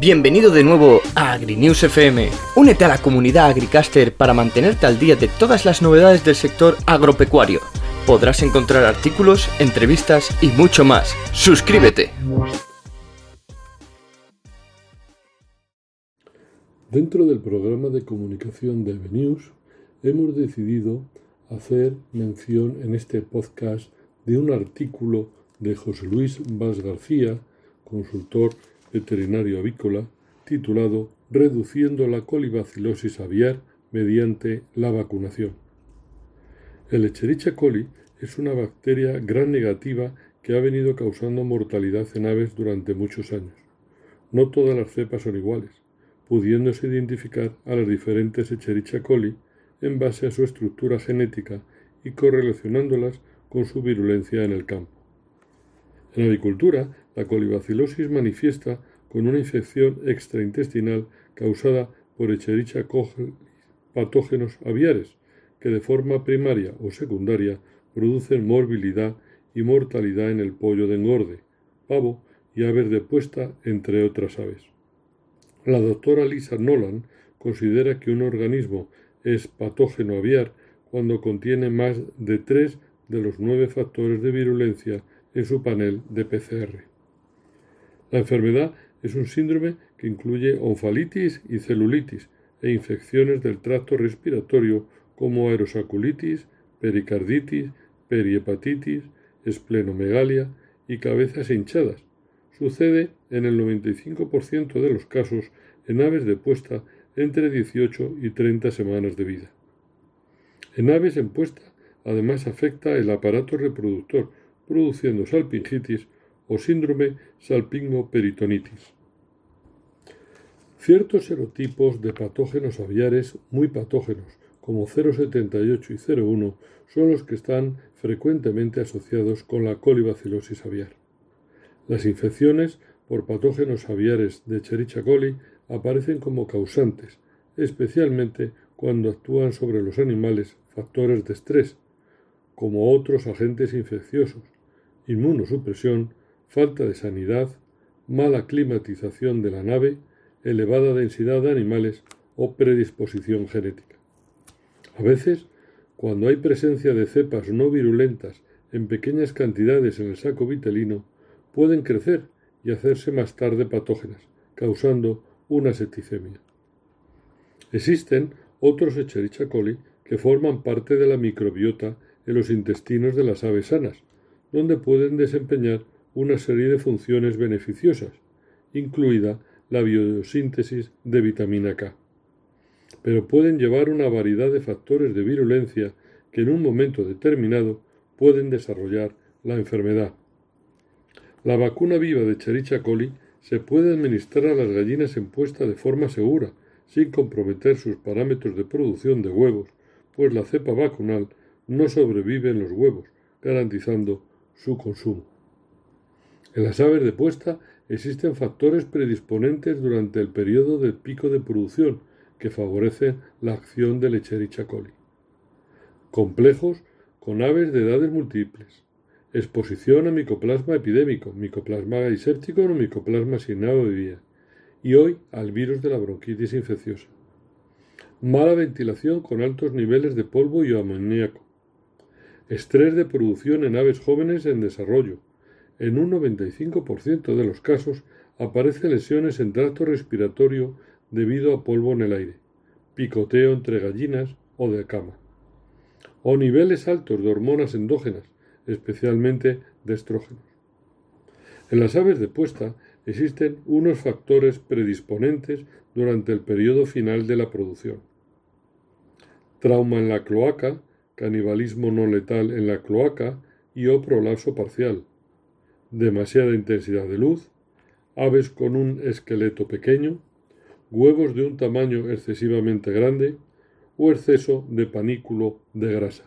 Bienvenido de nuevo a AgriNews FM. Únete a la comunidad Agricaster para mantenerte al día de todas las novedades del sector agropecuario. Podrás encontrar artículos, entrevistas y mucho más. ¡Suscríbete! Dentro del programa de comunicación de AgriNews hemos decidido hacer mención en este podcast de un artículo de José Luis Vaz García, consultor veterinario avícola, titulado Reduciendo la colibacilosis aviar mediante la vacunación. El Echerichia coli es una bacteria gran negativa que ha venido causando mortalidad en aves durante muchos años. No todas las cepas son iguales, pudiéndose identificar a las diferentes Echerichia coli en base a su estructura genética y correlacionándolas con su virulencia en el campo. En avicultura, la colibacilosis manifiesta con una infección extraintestinal causada por Echerichia coli patógenos aviares, que de forma primaria o secundaria producen morbilidad y mortalidad en el pollo de engorde, pavo y aves de puesta, entre otras aves. La doctora Lisa Nolan considera que un organismo es patógeno aviar cuando contiene más de tres de los nueve factores de virulencia en su panel de PCR. La enfermedad es un síndrome que incluye onfalitis y celulitis e infecciones del tracto respiratorio como aerosaculitis, pericarditis, perihepatitis, esplenomegalia y cabezas hinchadas. Sucede en el 95% de los casos en aves de puesta entre 18 y 30 semanas de vida. En aves en puesta, además afecta el aparato reproductor, produciendo salpingitis o síndrome salpingo-peritonitis. Ciertos serotipos de patógenos aviares muy patógenos, como 078 y 01, son los que están frecuentemente asociados con la colibacilosis aviar. Las infecciones por patógenos aviares de Cherichia coli aparecen como causantes, especialmente cuando actúan sobre los animales factores de estrés, como otros agentes infecciosos, inmunosupresión, falta de sanidad, mala climatización de la nave, elevada densidad de animales o predisposición genética. A veces, cuando hay presencia de cepas no virulentas en pequeñas cantidades en el saco vitelino, pueden crecer y hacerse más tarde patógenas, causando una septicemia. Existen otros Echerichia coli que forman parte de la microbiota en los intestinos de las aves sanas, donde pueden desempeñar una serie de funciones beneficiosas, incluida la biosíntesis de vitamina K. Pero pueden llevar una variedad de factores de virulencia que en un momento determinado pueden desarrollar la enfermedad. La vacuna viva de Cherichia coli se puede administrar a las gallinas en puesta de forma segura, sin comprometer sus parámetros de producción de huevos, pues la cepa vacunal no sobrevive en los huevos, garantizando su consumo. En las aves de puesta existen factores predisponentes durante el periodo del pico de producción que favorecen la acción del Echerichia coli. Complejos con aves de edades múltiples, exposición a micoplasma epidémico, micoplasma gaiséptico o micoplasma vía y hoy al virus de la bronquitis infecciosa. Mala ventilación con altos niveles de polvo y amoníaco. Estrés de producción en aves jóvenes en desarrollo. En un 95% de los casos aparecen lesiones en tracto respiratorio debido a polvo en el aire, picoteo entre gallinas o de cama. O niveles altos de hormonas endógenas, especialmente de estrógenos. En las aves de puesta existen unos factores predisponentes durante el periodo final de la producción. Trauma en la cloaca, canibalismo no letal en la cloaca y o prolapso parcial. Demasiada intensidad de luz, aves con un esqueleto pequeño, huevos de un tamaño excesivamente grande o exceso de panículo de grasa.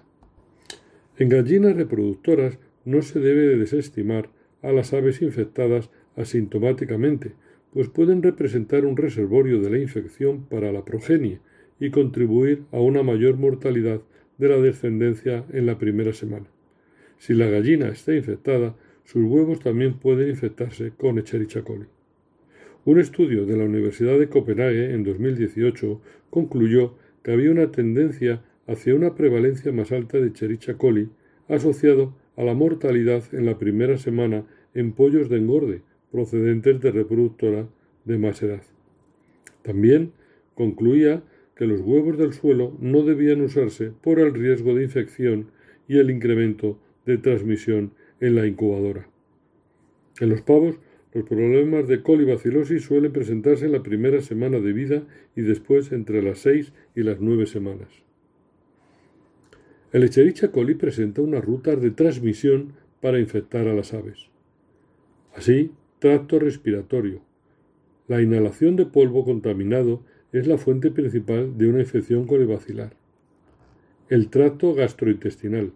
En gallinas reproductoras no se debe desestimar a las aves infectadas asintomáticamente, pues pueden representar un reservorio de la infección para la progenie y contribuir a una mayor mortalidad de la descendencia en la primera semana. Si la gallina está infectada, sus huevos también pueden infectarse con Echerichia coli. Un estudio de la Universidad de Copenhague en 2018 concluyó que había una tendencia hacia una prevalencia más alta de Chericha coli asociado a la mortalidad en la primera semana en pollos de engorde procedentes de reproductora de más edad. También concluía que los huevos del suelo no debían usarse por el riesgo de infección y el incremento de transmisión en la incubadora. En los pavos, los problemas de colibacilosis suelen presentarse en la primera semana de vida y después entre las seis y las nueve semanas. El Echerichia coli presenta unas rutas de transmisión para infectar a las aves. Así, tracto respiratorio. La inhalación de polvo contaminado es la fuente principal de una infección colibacilar. El tracto gastrointestinal.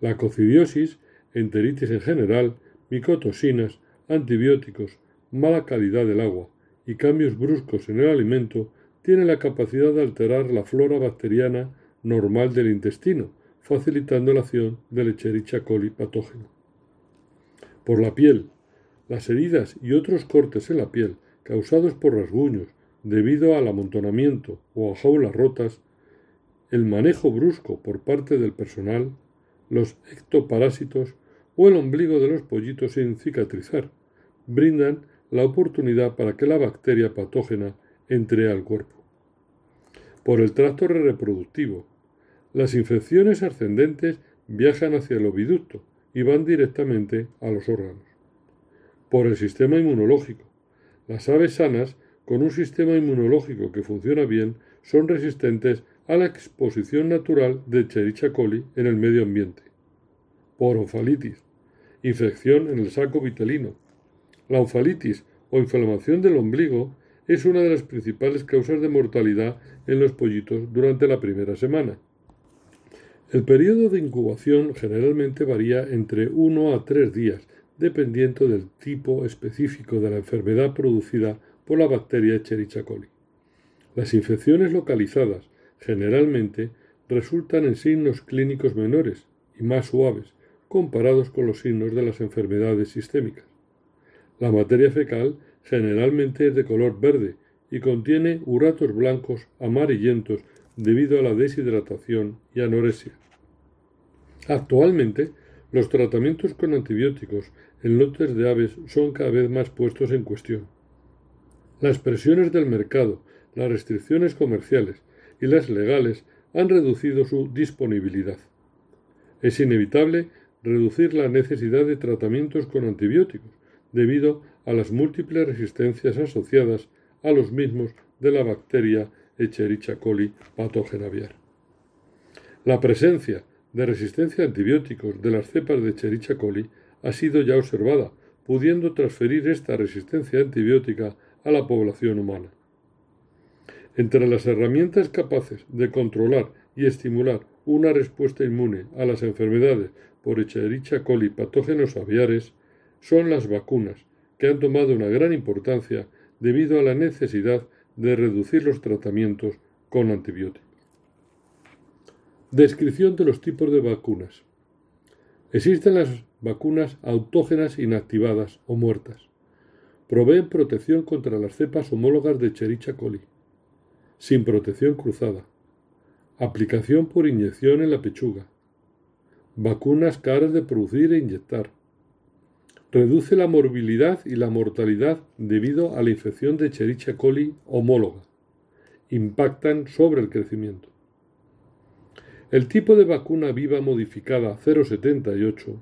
La cocidiosis, enteritis en general, micotoxinas, antibióticos, mala calidad del agua y cambios bruscos en el alimento tienen la capacidad de alterar la flora bacteriana normal del intestino, facilitando la acción del Echerichia coli patógeno. Por la piel. Las heridas y otros cortes en la piel causados por rasguños debido al amontonamiento o a jaulas rotas, el manejo brusco por parte del personal, los ectoparásitos o el ombligo de los pollitos sin cicatrizar, brindan la oportunidad para que la bacteria patógena entre al cuerpo. Por el tracto reproductivo, las infecciones ascendentes viajan hacia el oviducto y van directamente a los órganos. Por el sistema inmunológico, las aves sanas con un sistema inmunológico que funciona bien son resistentes a la exposición natural de Cherichia coli en el medio ambiente. Por onfalitis, infección en el saco vitelino. La onfalitis o inflamación del ombligo es una de las principales causas de mortalidad en los pollitos durante la primera semana. El periodo de incubación generalmente varía entre 1 a 3 días, dependiendo del tipo específico de la enfermedad producida por la bacteria Escherichia coli. Las infecciones localizadas generalmente resultan en signos clínicos menores y más suaves comparados con los signos de las enfermedades sistémicas. La materia fecal generalmente es de color verde y contiene uratos blancos amarillentos debido a la deshidratación y anorexia. Actualmente, los tratamientos con antibióticos en lotes de aves son cada vez más puestos en cuestión. Las presiones del mercado, las restricciones comerciales y las legales han reducido su disponibilidad. Es inevitable reducir la necesidad de tratamientos con antibióticos debido a las múltiples resistencias asociadas a los mismos de la bacteria Echerichia coli patógena aviar. La presencia de resistencia a antibióticos de las cepas de Echerichia coli ha sido ya observada, pudiendo transferir esta resistencia antibiótica a la población humana. Entre las herramientas capaces de controlar y estimular una respuesta inmune a las enfermedades por Echerichia coli patógenos aviares son las vacunas, que han tomado una gran importancia debido a la necesidad de reducir los tratamientos con antibióticos. Descripción de los tipos de vacunas. Existen las vacunas autógenas inactivadas o muertas. Proveen protección contra las cepas homólogas de Chericha coli, sin protección cruzada. Aplicación por inyección en la pechuga. Vacunas caras de producir e inyectar. Reduce la morbilidad y la mortalidad debido a la infección de Chericha coli homóloga. Impactan sobre el crecimiento. El tipo de vacuna viva modificada 078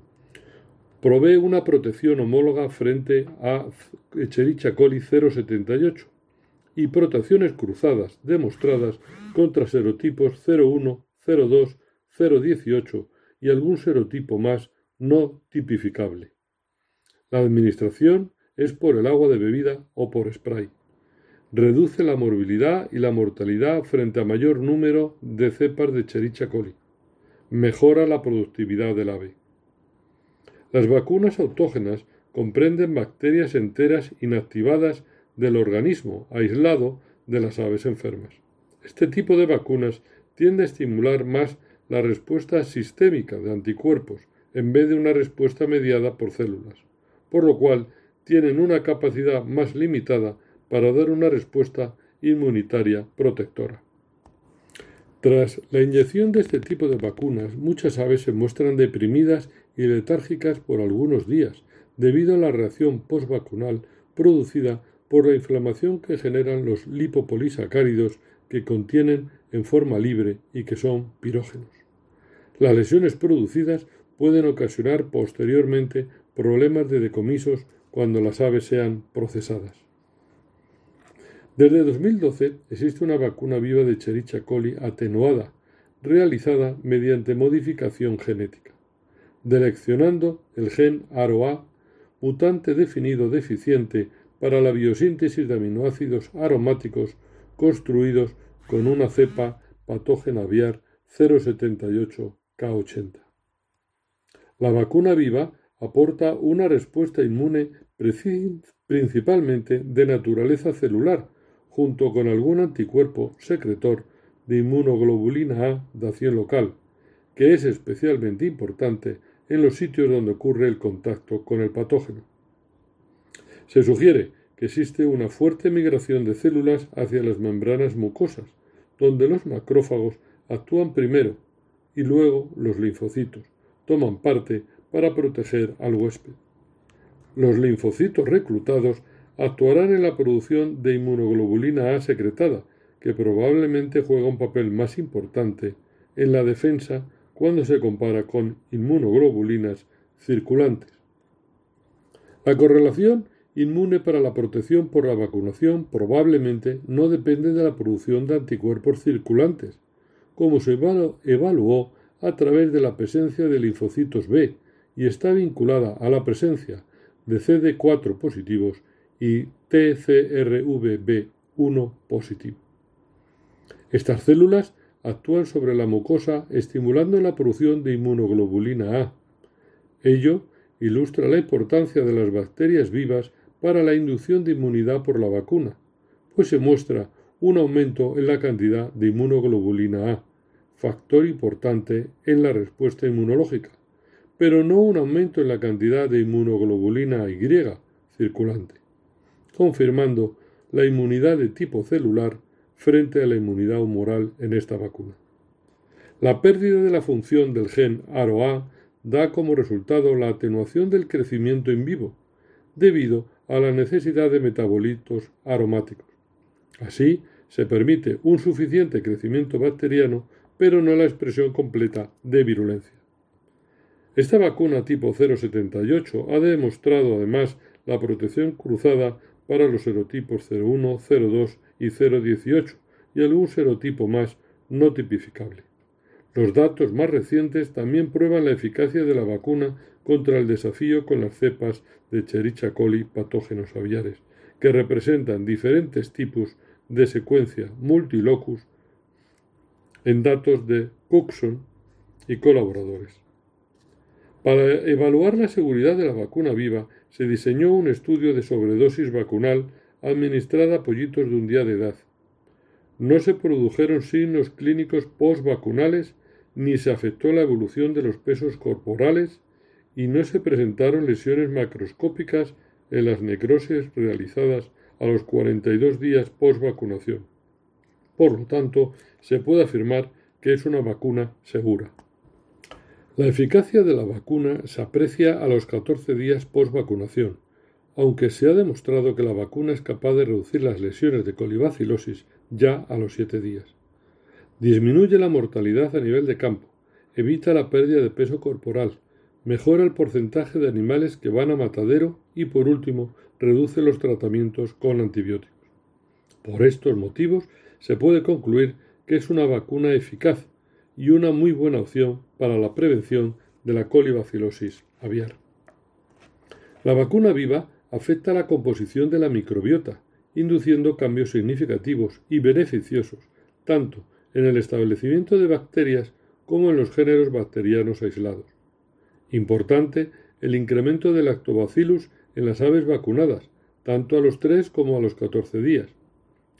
provee una protección homóloga frente a Echerichia coli 078 y protecciones cruzadas demostradas contra serotipos 01, 02, 018 y algún serotipo más no tipificable. La administración es por el agua de bebida o por spray. Reduce la morbilidad y la mortalidad frente a mayor número de cepas de Echerichia coli. Mejora la productividad del ave. Las vacunas autógenas comprenden bacterias enteras inactivadas del organismo, aislado de las aves enfermas. Este tipo de vacunas tiende a estimular más la respuesta sistémica de anticuerpos en vez de una respuesta mediada por células, por lo cual tienen una capacidad más limitada para dar una respuesta inmunitaria protectora. Tras la inyección de este tipo de vacunas, muchas aves se muestran deprimidas y letárgicas por algunos días, debido a la reacción postvacunal producida por la inflamación que generan los lipopolisacáridos que contienen en forma libre y que son pirógenos. Las lesiones producidas pueden ocasionar posteriormente problemas de decomisos cuando las aves sean procesadas. Desde 2012 existe una vacuna viva de Chericha coli atenuada, realizada mediante modificación genética, deleccionando el gen AROA, mutante definido deficiente para la biosíntesis de aminoácidos aromáticos construidos con una cepa patógena aviar 078K80. La vacuna viva aporta una respuesta inmune principalmente de naturaleza celular, junto con algún anticuerpo secretor de inmunoglobulina A de acción local, que es especialmente importante en los sitios donde ocurre el contacto con el patógeno. Se sugiere que existe una fuerte migración de células hacia las membranas mucosas, donde los macrófagos actúan primero y luego los linfocitos toman parte para proteger al huésped. Los linfocitos reclutados actuarán en la producción de inmunoglobulina A secretada, que probablemente juega un papel más importante en la defensa cuando se compara con inmunoglobulinas circulantes. La correlación inmune para la protección por la vacunación probablemente no depende de la producción de anticuerpos circulantes, como se evaluó a través de la presencia de linfocitos B y está vinculada a la presencia de CD4 positivos y TCRVB1 positivo. Estas células actúan sobre la mucosa estimulando la producción de inmunoglobulina A. Ello ilustra la importancia de las bacterias vivas para la inducción de inmunidad por la vacuna, pues se muestra un aumento en la cantidad de inmunoglobulina A, factor importante en la respuesta inmunológica, pero no un aumento en la cantidad de inmunoglobulina Y circulante confirmando la inmunidad de tipo celular frente a la inmunidad humoral en esta vacuna. La pérdida de la función del gen AROA da como resultado la atenuación del crecimiento en vivo, debido a la necesidad de metabolitos aromáticos. Así, se permite un suficiente crecimiento bacteriano, pero no la expresión completa de virulencia. Esta vacuna tipo 078 ha demostrado además la protección cruzada para los serotipos 01, 02 y 018 y algún serotipo más no tipificable. Los datos más recientes también prueban la eficacia de la vacuna contra el desafío con las cepas de Chericha coli patógenos aviares, que representan diferentes tipos de secuencia multilocus en datos de Cookson y colaboradores. Para evaluar la seguridad de la vacuna viva, se diseñó un estudio de sobredosis vacunal administrada a pollitos de un día de edad. No se produjeron signos clínicos postvacunales, ni se afectó la evolución de los pesos corporales, y no se presentaron lesiones macroscópicas en las necrosis realizadas a los 42 días post-vacunación. Por lo tanto, se puede afirmar que es una vacuna segura. La eficacia de la vacuna se aprecia a los 14 días post-vacunación, aunque se ha demostrado que la vacuna es capaz de reducir las lesiones de colibacilosis ya a los 7 días. Disminuye la mortalidad a nivel de campo, evita la pérdida de peso corporal, mejora el porcentaje de animales que van a matadero y, por último, reduce los tratamientos con antibióticos. Por estos motivos, se puede concluir que es una vacuna eficaz y una muy buena opción para la prevención de la colibacilosis aviar. La vacuna viva afecta la composición de la microbiota, induciendo cambios significativos y beneficiosos tanto en el establecimiento de bacterias como en los géneros bacterianos aislados. Importante el incremento del lactobacillus en las aves vacunadas, tanto a los 3 como a los 14 días,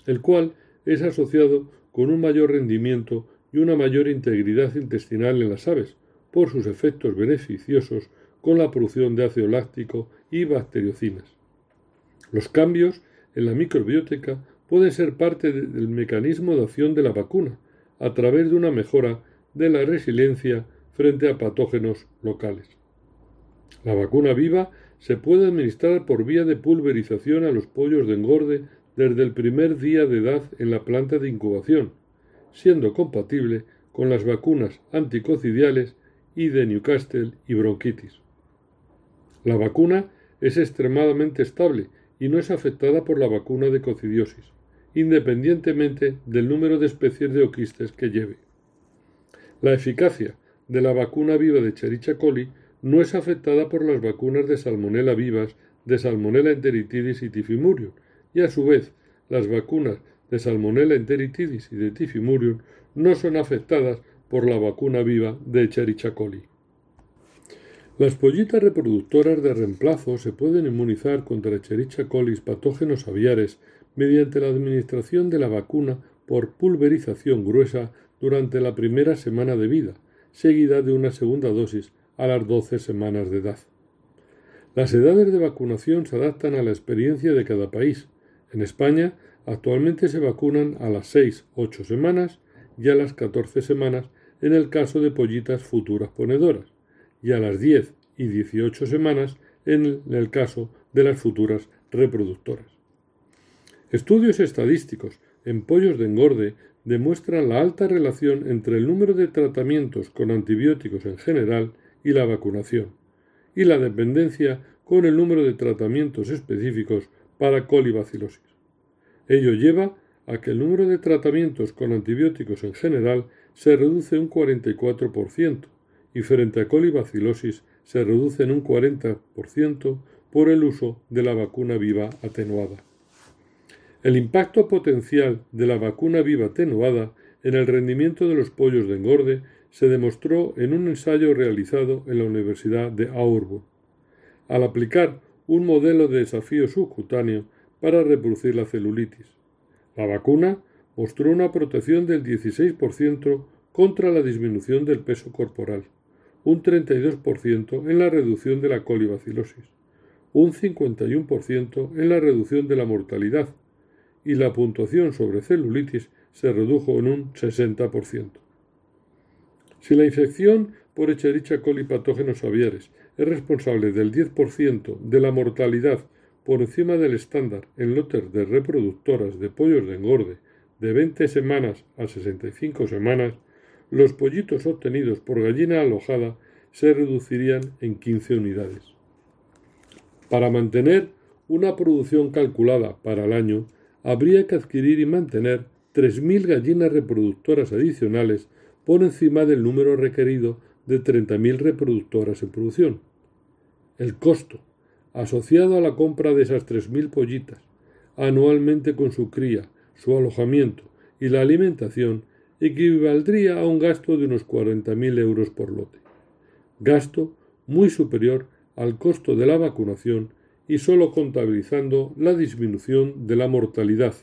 el cual es asociado con un mayor rendimiento y una mayor integridad intestinal en las aves, por sus efectos beneficiosos con la producción de ácido láctico y bacteriocinas. Los cambios en la microbiótica pueden ser parte del mecanismo de acción de la vacuna, a través de una mejora de la resiliencia frente a patógenos locales. La vacuna viva se puede administrar por vía de pulverización a los pollos de engorde desde el primer día de edad en la planta de incubación, siendo compatible con las vacunas anticocidiales y de Newcastle y bronquitis. La vacuna es extremadamente estable y no es afectada por la vacuna de cocidiosis, independientemente del número de especies de oquistes que lleve. La eficacia de la vacuna viva de Chericha coli no es afectada por las vacunas de salmonela vivas de salmonella enteritidis y tifimurium, y a su vez las vacunas de salmonella enteritidis y de tifimurium no son afectadas por la vacuna viva de Escherichia coli. Las pollitas reproductoras de reemplazo se pueden inmunizar contra Escherichia coli patógenos aviares mediante la administración de la vacuna por pulverización gruesa durante la primera semana de vida, seguida de una segunda dosis a las 12 semanas de edad. Las edades de vacunación se adaptan a la experiencia de cada país. En España, actualmente se vacunan a las 6-8 semanas y a las 14 semanas en el caso de pollitas futuras ponedoras, y a las 10 y 18 semanas en el caso de las futuras reproductoras. Estudios estadísticos en pollos de engorde demuestran la alta relación entre el número de tratamientos con antibióticos en general y la vacunación, y la dependencia con el número de tratamientos específicos para colibacilosis. Ello lleva a que el número de tratamientos con antibióticos en general se reduce un 44% y frente a colibacilosis se reduce en un 40% por el uso de la vacuna viva atenuada. El impacto potencial de la vacuna viva atenuada en el rendimiento de los pollos de engorde se demostró en un ensayo realizado en la Universidad de Auburn, al aplicar un modelo de desafío subcutáneo para reproducir la celulitis. La vacuna mostró una protección del 16% contra la disminución del peso corporal, un 32% en la reducción de la colibacilosis, un 51% en la reducción de la mortalidad y la puntuación sobre celulitis se redujo en un 60%. Si la infección por Echerichia coli patógenos aviares es responsable del 10% de la mortalidad por encima del estándar en lotes de reproductoras de pollos de engorde de 20 semanas a 65 semanas, los pollitos obtenidos por gallina alojada se reducirían en 15 unidades. Para mantener una producción calculada para el año, habría que adquirir y mantener 3.000 gallinas reproductoras adicionales por encima del número requerido de 30.000 reproductoras en producción. El costo, asociado a la compra de esas 3.000 pollitas, anualmente con su cría, su alojamiento y la alimentación, equivaldría a un gasto de unos 40.000 euros por lote. Gasto muy superior al costo de la vacunación y solo contabilizando la disminución de la mortalidad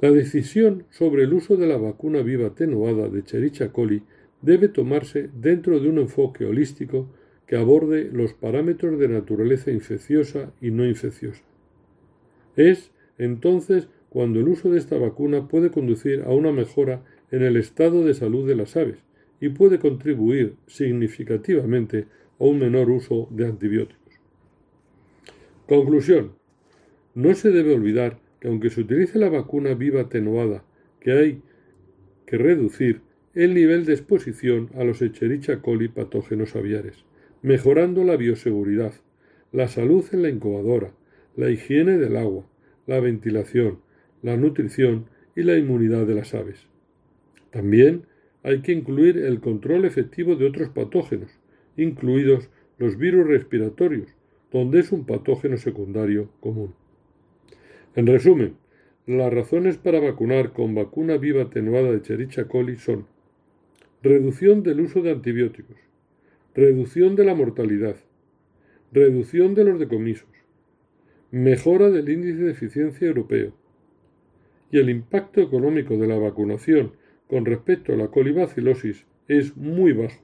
la decisión sobre el uso de la vacuna viva atenuada de Chericha coli debe tomarse dentro de un enfoque holístico que aborde los parámetros de naturaleza infecciosa y no infecciosa. Es, entonces, cuando el uso de esta vacuna puede conducir a una mejora en el estado de salud de las aves y puede contribuir significativamente a un menor uso de antibióticos. Conclusión. No se debe olvidar que aunque se utilice la vacuna viva atenuada, que hay que reducir el nivel de exposición a los Echerichia coli patógenos aviares, mejorando la bioseguridad, la salud en la incubadora, la higiene del agua, la ventilación, la nutrición y la inmunidad de las aves. También hay que incluir el control efectivo de otros patógenos, incluidos los virus respiratorios, donde es un patógeno secundario común. En resumen, las razones para vacunar con vacuna viva atenuada de Chericha coli son reducción del uso de antibióticos, reducción de la mortalidad, reducción de los decomisos, mejora del índice de eficiencia europeo y el impacto económico de la vacunación con respecto a la colibacilosis es muy bajo,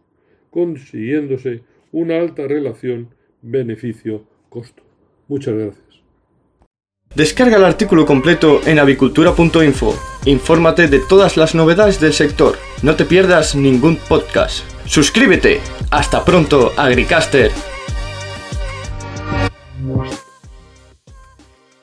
consiguiéndose una alta relación beneficio-costo. Muchas gracias. Descarga el artículo completo en avicultura.info. Infórmate de todas las novedades del sector. No te pierdas ningún podcast. Suscríbete. Hasta pronto, Agricaster.